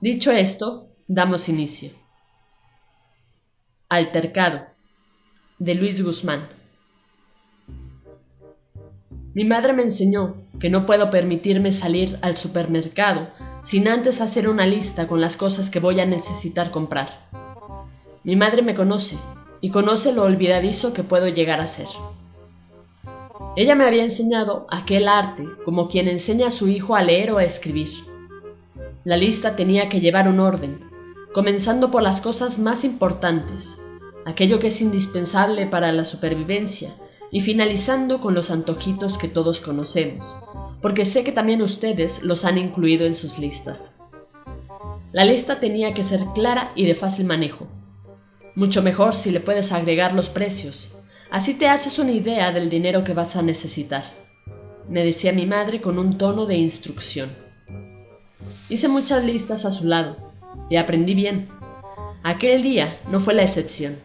Dicho esto, damos inicio. Altercado, de Luis Guzmán. Mi madre me enseñó que no puedo permitirme salir al supermercado sin antes hacer una lista con las cosas que voy a necesitar comprar. Mi madre me conoce y conoce lo olvidadizo que puedo llegar a ser. Ella me había enseñado aquel arte como quien enseña a su hijo a leer o a escribir la lista tenía que llevar un orden, comenzando por las cosas más importantes, aquello que es indispensable para la supervivencia, y finalizando con los antojitos que todos conocemos, porque sé que también ustedes los han incluido en sus listas. La lista tenía que ser clara y de fácil manejo. Mucho mejor si le puedes agregar los precios, así te haces una idea del dinero que vas a necesitar, me decía mi madre con un tono de instrucción. Hice muchas listas a su lado y aprendí bien. Aquel día no fue la excepción.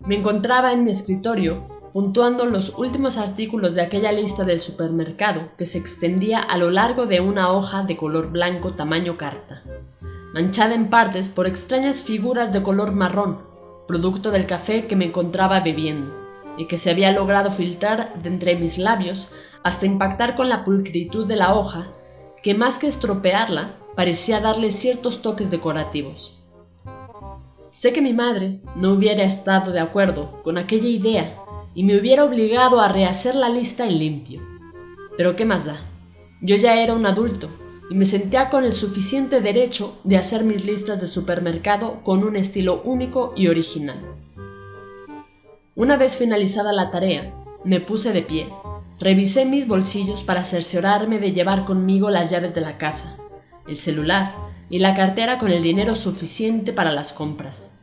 Me encontraba en mi escritorio puntuando los últimos artículos de aquella lista del supermercado que se extendía a lo largo de una hoja de color blanco tamaño carta, manchada en partes por extrañas figuras de color marrón, producto del café que me encontraba bebiendo, y que se había logrado filtrar de entre mis labios hasta impactar con la pulcritud de la hoja que más que estropearla, parecía darle ciertos toques decorativos. Sé que mi madre no hubiera estado de acuerdo con aquella idea y me hubiera obligado a rehacer la lista en limpio. Pero ¿qué más da? Yo ya era un adulto y me sentía con el suficiente derecho de hacer mis listas de supermercado con un estilo único y original. Una vez finalizada la tarea, me puse de pie Revisé mis bolsillos para cerciorarme de llevar conmigo las llaves de la casa, el celular y la cartera con el dinero suficiente para las compras.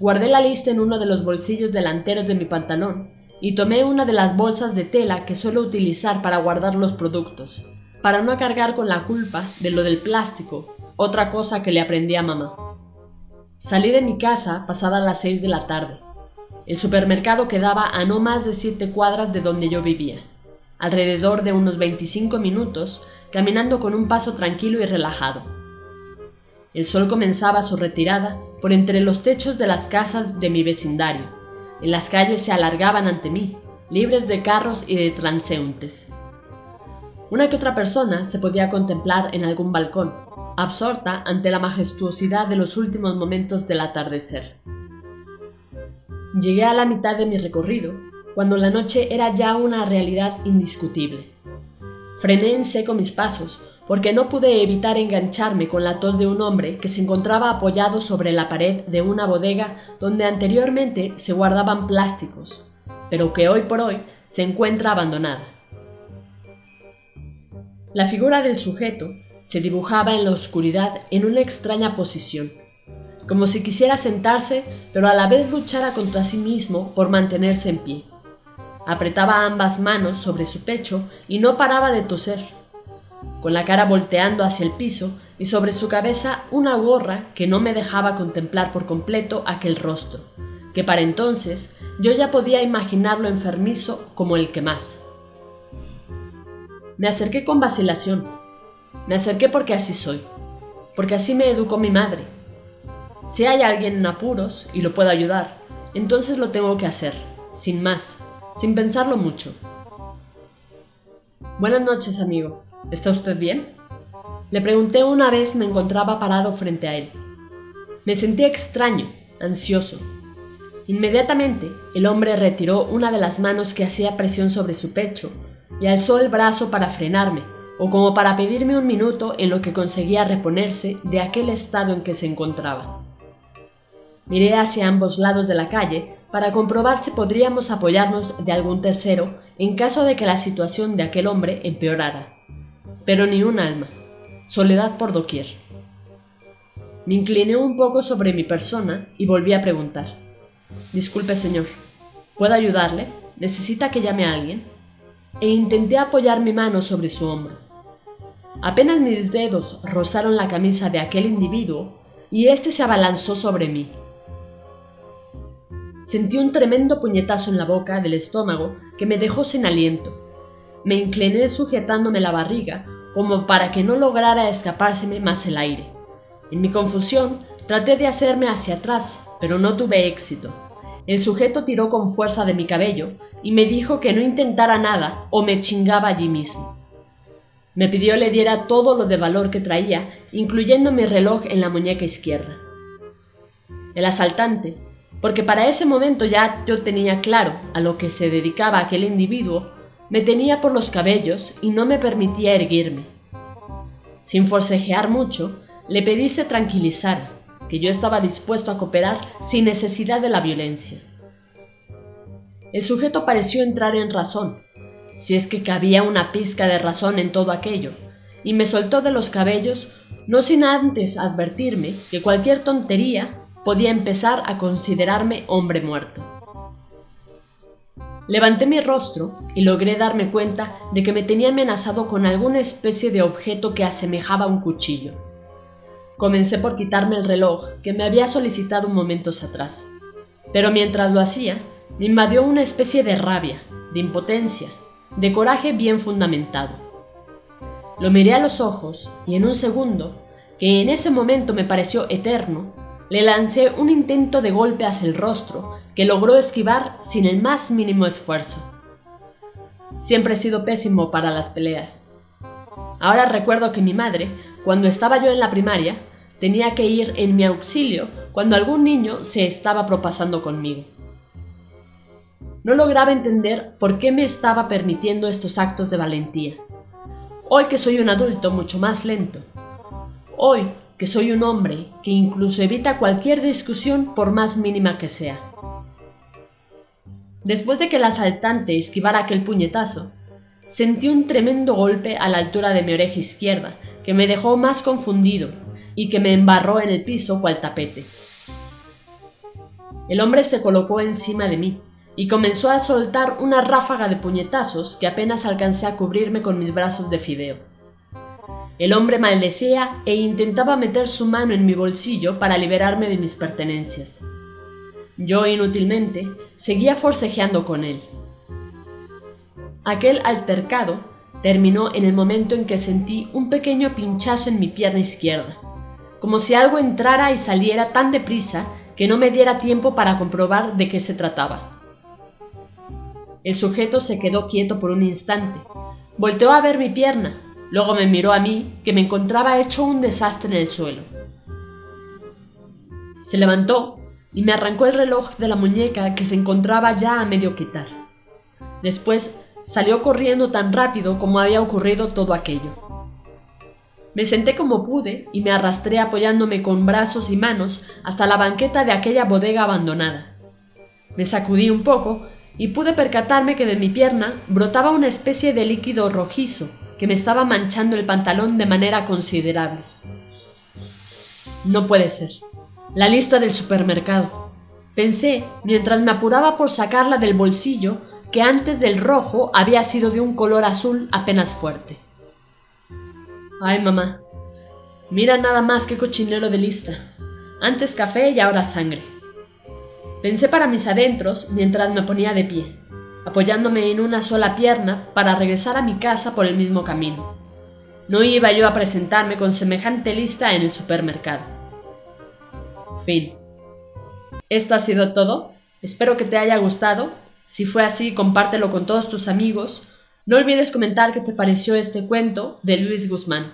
Guardé la lista en uno de los bolsillos delanteros de mi pantalón y tomé una de las bolsas de tela que suelo utilizar para guardar los productos, para no cargar con la culpa de lo del plástico, otra cosa que le aprendí a mamá. Salí de mi casa pasada las seis de la tarde el supermercado quedaba a no más de siete cuadras de donde yo vivía, alrededor de unos 25 minutos, caminando con un paso tranquilo y relajado. El sol comenzaba su retirada por entre los techos de las casas de mi vecindario. En las calles se alargaban ante mí, libres de carros y de transeúntes. Una que otra persona se podía contemplar en algún balcón, absorta ante la majestuosidad de los últimos momentos del atardecer. Llegué a la mitad de mi recorrido, cuando la noche era ya una realidad indiscutible. Frené en seco mis pasos, porque no pude evitar engancharme con la tos de un hombre que se encontraba apoyado sobre la pared de una bodega donde anteriormente se guardaban plásticos, pero que hoy por hoy se encuentra abandonada. La figura del sujeto se dibujaba en la oscuridad en una extraña posición, como si quisiera sentarse, pero a la vez luchara contra sí mismo por mantenerse en pie. Apretaba ambas manos sobre su pecho y no paraba de toser, con la cara volteando hacia el piso y sobre su cabeza una gorra que no me dejaba contemplar por completo aquel rostro, que para entonces yo ya podía imaginarlo enfermizo como el que más. Me acerqué con vacilación. Me acerqué porque así soy, porque así me educó mi madre si hay alguien en apuros y lo puedo ayudar, entonces lo tengo que hacer, sin más, sin pensarlo mucho. Buenas noches, amigo. ¿Está usted bien? Le pregunté una vez me encontraba parado frente a él. Me sentía extraño, ansioso. Inmediatamente, el hombre retiró una de las manos que hacía presión sobre su pecho y alzó el brazo para frenarme, o como para pedirme un minuto en lo que conseguía reponerse de aquel estado en que se encontraba. Miré hacia ambos lados de la calle para comprobar si podríamos apoyarnos de algún tercero en caso de que la situación de aquel hombre empeorara. Pero ni un alma. Soledad por doquier. Me incliné un poco sobre mi persona y volví a preguntar. Disculpe, señor, ¿puedo ayudarle? ¿Necesita que llame a alguien? E intenté apoyar mi mano sobre su hombro. Apenas mis dedos rozaron la camisa de aquel individuo y éste se abalanzó sobre mí. Sentí un tremendo puñetazo en la boca del estómago que me dejó sin aliento. Me incliné sujetándome la barriga como para que no lograra escapárseme más el aire. En mi confusión, traté de hacerme hacia atrás, pero no tuve éxito. El sujeto tiró con fuerza de mi cabello y me dijo que no intentara nada o me chingaba allí mismo. Me pidió le diera todo lo de valor que traía, incluyendo mi reloj en la muñeca izquierda. El asaltante, porque para ese momento ya yo tenía claro a lo que se dedicaba aquel individuo, me tenía por los cabellos y no me permitía erguirme. Sin forcejear mucho, le pedí se tranquilizara, que yo estaba dispuesto a cooperar sin necesidad de la violencia. El sujeto pareció entrar en razón, si es que cabía una pizca de razón en todo aquello, y me soltó de los cabellos, no sin antes advertirme que cualquier tontería podía empezar a considerarme hombre muerto. Levanté mi rostro y logré darme cuenta de que me tenía amenazado con alguna especie de objeto que asemejaba un cuchillo. Comencé por quitarme el reloj que me había solicitado momentos atrás, pero mientras lo hacía, me invadió una especie de rabia, de impotencia, de coraje bien fundamentado. Lo miré a los ojos y en un segundo, que en ese momento me pareció eterno, le lancé un intento de golpe hacia el rostro que logró esquivar sin el más mínimo esfuerzo. Siempre he sido pésimo para las peleas. Ahora recuerdo que mi madre, cuando estaba yo en la primaria, tenía que ir en mi auxilio cuando algún niño se estaba propasando conmigo. No lograba entender por qué me estaba permitiendo estos actos de valentía. Hoy que soy un adulto mucho más lento. Hoy que soy un hombre que incluso evita cualquier discusión por más mínima que sea. Después de que el asaltante esquivara aquel puñetazo, sentí un tremendo golpe a la altura de mi oreja izquierda que me dejó más confundido y que me embarró en el piso cual tapete. El hombre se colocó encima de mí y comenzó a soltar una ráfaga de puñetazos que apenas alcancé a cubrirme con mis brazos de fideo. El hombre maldecía e intentaba meter su mano en mi bolsillo para liberarme de mis pertenencias. Yo inútilmente seguía forcejeando con él. Aquel altercado terminó en el momento en que sentí un pequeño pinchazo en mi pierna izquierda como si algo entrara y saliera tan deprisa que no me diera tiempo para comprobar de qué se trataba. El sujeto se quedó quieto por un instante, volteó a ver mi pierna, luego me miró a mí, que me encontraba hecho un desastre en el suelo. Se levantó y me arrancó el reloj de la muñeca que se encontraba ya a medio quitar. Después salió corriendo tan rápido como había ocurrido todo aquello. Me senté como pude y me arrastré apoyándome con brazos y manos hasta la banqueta de aquella bodega abandonada. Me sacudí un poco y pude percatarme que de mi pierna brotaba una especie de líquido rojizo que me estaba manchando el pantalón de manera considerable. No puede ser. La lista del supermercado. Pensé, mientras me apuraba por sacarla del bolsillo, que antes del rojo había sido de un color azul apenas fuerte. Ay, mamá. Mira nada más que cochinero de lista. Antes café y ahora sangre. Pensé para mis adentros mientras me ponía de pie, apoyándome en una sola pierna para regresar a mi casa por el mismo camino. No iba yo a presentarme con semejante lista en el supermercado. Fin. Esto ha sido todo. Espero que te haya gustado. Si fue así, compártelo con todos tus amigos no olvides comentar qué te pareció este cuento de Luis Guzmán.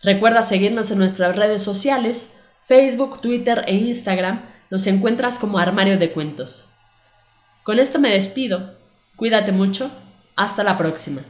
Recuerda seguirnos en nuestras redes sociales, Facebook, Twitter e Instagram. Nos encuentras como Armario de Cuentos. Con esto me despido. Cuídate mucho. Hasta la próxima.